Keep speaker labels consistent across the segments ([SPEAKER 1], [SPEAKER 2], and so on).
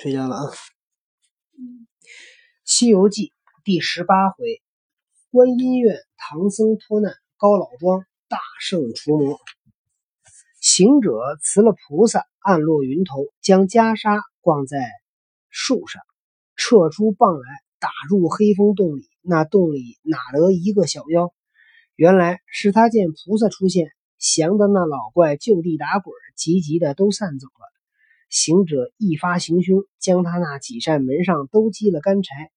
[SPEAKER 1] 睡觉了啊。《西游记》第十八回，观音院唐僧脱难，高老庄大圣除魔。行者辞了菩萨，暗落云头，将袈裟挂在树上，撤出棒来，打入黑风洞里。那洞里哪得一个小妖？原来是他见菩萨出现，降得那老怪就地打滚，急急的都散走了。行者一发行凶，将他那几扇门上都积了干柴，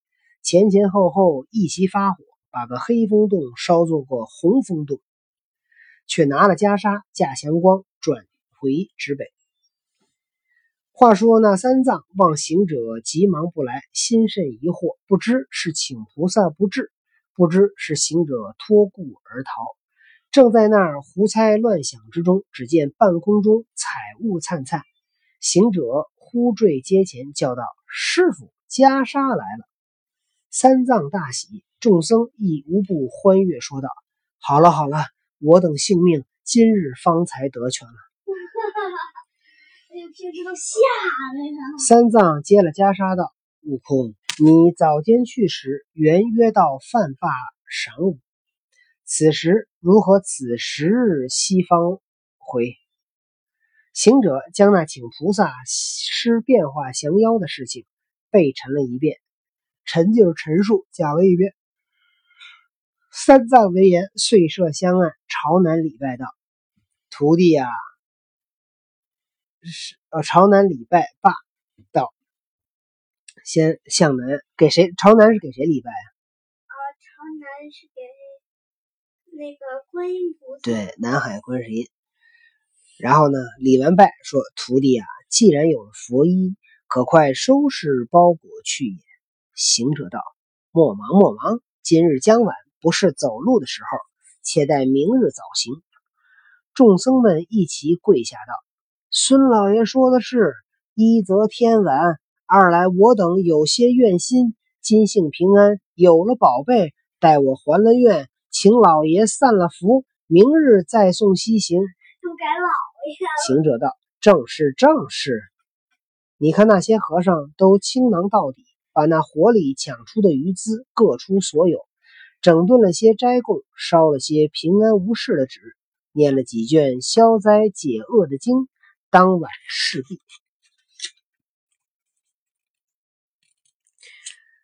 [SPEAKER 1] 前前后后一齐发火，把个黑风洞烧做个红风洞，却拿了袈裟架祥光，转回直北。话说那三藏望行者急忙不来，心甚疑惑，不知是请菩萨不至，不知是行者托故而逃。正在那儿胡猜乱想之中，只见半空中彩雾灿灿，行者忽坠阶前，叫道：“师傅，袈裟来了！”三藏大喜，众僧亦无不欢悦，说道：“好了好了，我等性命今日方才得全了。”
[SPEAKER 2] 哎呦，平时都吓！
[SPEAKER 1] 三藏接了袈裟道：“悟空，你早间去时，原约到饭罢晌午，此时如何此时日西方回？”行者将那请菩萨施变化降妖的事情背陈了一遍，陈就是陈述，讲了一遍。三藏闻言，遂设香案，朝南礼拜道：“徒弟啊！”是呃，朝南礼拜罢，道：“先向南，给谁？朝南是给谁礼拜啊？
[SPEAKER 2] 啊，朝南是给那个观音菩萨。
[SPEAKER 1] 对，南海观世音。然后呢，李完拜，说：“徒弟啊，既然有了佛衣，可快收拾包裹去也。”行者道：“莫忙莫忙，今日将晚，不是走路的时候，且待明日早行。”众僧们一齐跪下道。孙老爷说的是：一则天晚，二来我等有些怨心。今幸平安，有了宝贝，待我还了愿，请老爷散了福，明日再送西行。
[SPEAKER 2] 都改老。
[SPEAKER 1] 行者道：“正是正是。你看那些和尚都倾囊到底，把那火里抢出的余资各出所有，整顿了些斋供，烧了些平安无事的纸，念了几卷消灾解厄的经。”当晚事毕，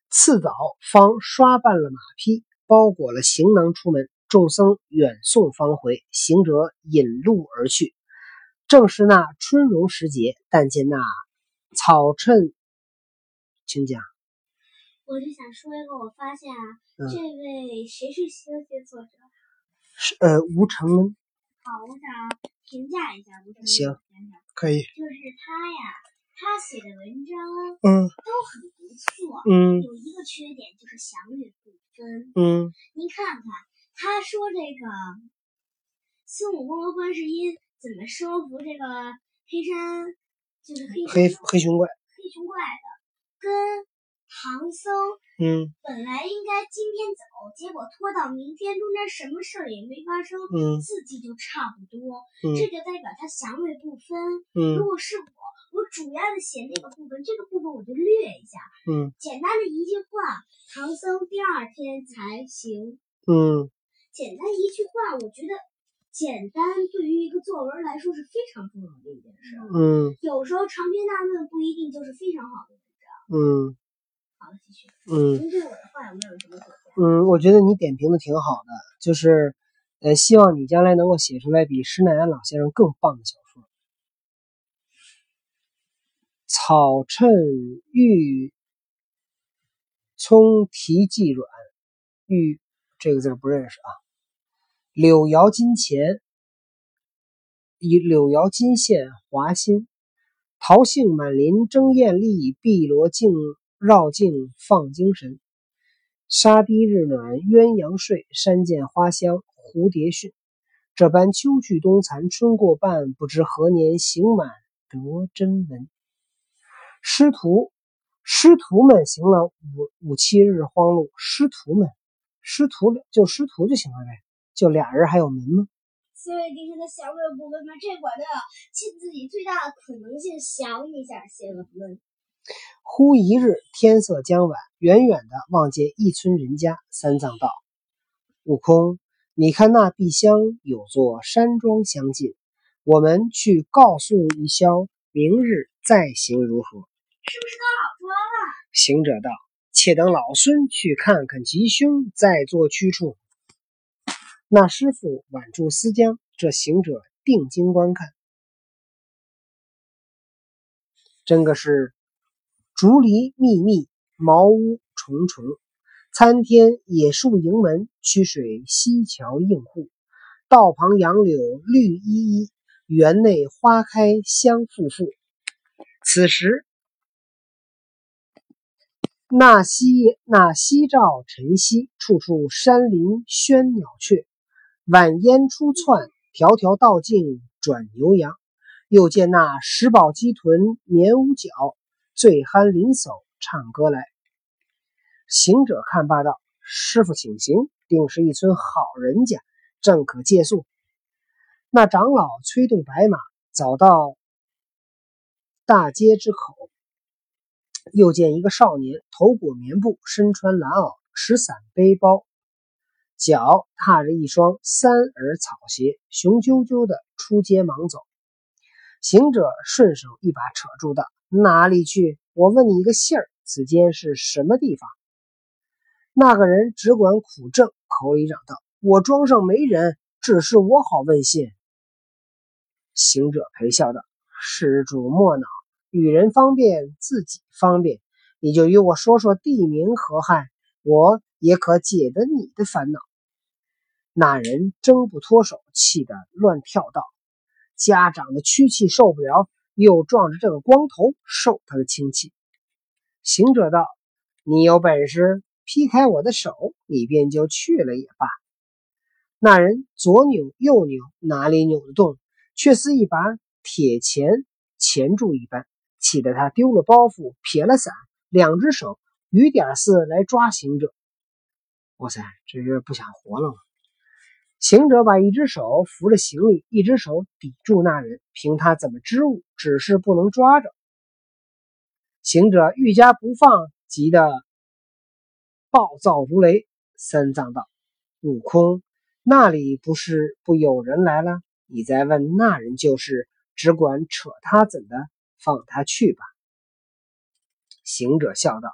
[SPEAKER 1] 次早方刷办了马匹，包裹了行囊出门。众僧远送方回，行者引路而去。正是那春荣时节，但见那草衬，请讲。
[SPEAKER 2] 我就想说一个，我发现啊，这位谁是《西游记》作者？
[SPEAKER 1] 是呃，吴承恩。
[SPEAKER 2] 好，我想评价一下吴承恩。
[SPEAKER 1] 行，可以。
[SPEAKER 2] 就是他呀，他写的文章，
[SPEAKER 1] 嗯，
[SPEAKER 2] 都很不错，
[SPEAKER 1] 嗯，
[SPEAKER 2] 有一个缺点就是详略不分，
[SPEAKER 1] 嗯。
[SPEAKER 2] 您看看，他说这个孙悟空和观世音怎么收服这个黑山，就是黑
[SPEAKER 1] 黑黑熊怪，
[SPEAKER 2] 黑熊怪的，跟唐僧，
[SPEAKER 1] 嗯，
[SPEAKER 2] 本来应该今天走，结果拖到明天，中间什么事儿也没发生，
[SPEAKER 1] 嗯，
[SPEAKER 2] 字迹就差不多，
[SPEAKER 1] 嗯，
[SPEAKER 2] 这就代表他祥瑞不分，
[SPEAKER 1] 嗯，
[SPEAKER 2] 如果是我，我主要的写那个部分，这个部分我就略一下，
[SPEAKER 1] 嗯，
[SPEAKER 2] 简单的一句话，唐僧第二天才行，
[SPEAKER 1] 嗯，
[SPEAKER 2] 简单一句话，我觉得简单对于一个作文来说是非常重要的一件事，
[SPEAKER 1] 嗯，
[SPEAKER 2] 有时候长篇大论不一定就是非常好的文章，
[SPEAKER 1] 嗯。
[SPEAKER 2] 好了，继续。
[SPEAKER 1] 嗯，
[SPEAKER 2] 您对我的话有没有什么评价？
[SPEAKER 1] 嗯，我觉得你点评的挺好的，就是，呃，希望你将来能够写出来比施耐庵老先生更棒的小说。草衬玉葱提既软，玉这个字不认识啊。柳摇金钱，以柳摇金线华心，桃杏满林争艳丽，碧罗镜。绕境放精神，沙堤日暖鸳鸯睡，山涧花香蝴蝶讯。这般秋去冬残春过半，不知何年行满得真闻。师徒师徒们行了五五七日荒路，师徒们师徒就师徒就行了呗，就俩人还有门吗？
[SPEAKER 2] 所以今天的详略部分嘛，这管的尽自己最大的可能性想一下写了论。
[SPEAKER 1] 忽一日天色将晚，远远的望见一村人家。三藏道：“悟空，你看那碧香有座山庄相近，我们去告诉一宵，明日再行如何？”
[SPEAKER 2] 是不是到老庄了？
[SPEAKER 1] 行者道：“且等老孙去看看吉凶，再做去处。”那师傅挽住丝缰，这行者定睛观看，真个是竹篱密密，茅屋重重，参天野树迎门，曲水溪桥映户，道旁杨柳绿依依，园内花开香馥馥。此时。那西那夕照晨曦，处处山林喧鸟雀，晚烟初窜，条条道径转牛羊。又见那石宝鸡豚眠屋角，醉酣林叟唱歌来。行者看罢道：“师傅请行，定是一村好人家，正可借宿。”那长老催动白马，早到大街之口。又见一个少年，头裹棉布，身穿蓝袄，持伞背包，脚踏着一双三耳草鞋，雄赳赳的出街忙走。行者顺手一把扯住道：“哪里去？我问你一个信儿，此间是什么地方？”那个人只管苦挣，口里嚷道：“我庄上没人，只是我好问信。”行者陪笑道：“施主莫恼。”与人方便，自己方便，你就与我说说地名何害，我也可解得你的烦恼。那人挣不脱手，气得乱跳道：“家长的屈气受不了，又撞着这个光头受他的亲戚。”行者道：“你有本事劈开我的手，你便就去了也罢。”那人左扭右扭，哪里扭得动？却似一把铁钳钳住一般。气得他丢了包袱，撇了伞，两只手雨点似来抓行者。哇塞，这是不想活了吗？行者把一只手扶着行李，一只手抵住那人，凭他怎么支吾，只是不能抓着。行者愈加不放，急得暴躁如雷。三藏道：“悟空，那里不是不有人来了？你再问那人就是，只管扯他怎的？”放他去吧。行者笑道：“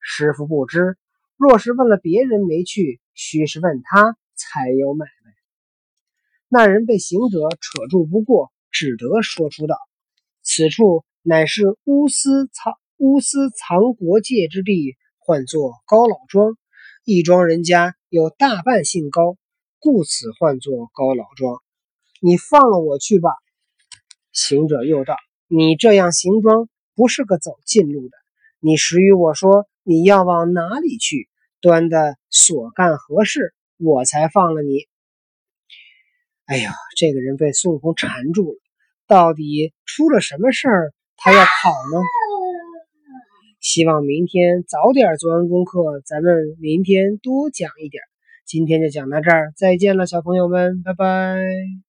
[SPEAKER 1] 师傅不知，若是问了别人没去，须是问他才有买。”那人被行者扯住不过，只得说出道：“此处乃是乌斯藏乌斯藏国界之地，唤作高老庄。一庄人家有大半姓高，故此唤作高老庄。你放了我去吧。”行者又道。你这样行装不是个走近路的。你实与我说你要往哪里去，端的所干何事，我才放了你。哎呀，这个人被孙悟空缠住了，到底出了什么事儿？他要跑呢？希望明天早点做完功课，咱们明天多讲一点。今天就讲到这儿，再见了，小朋友们，拜拜。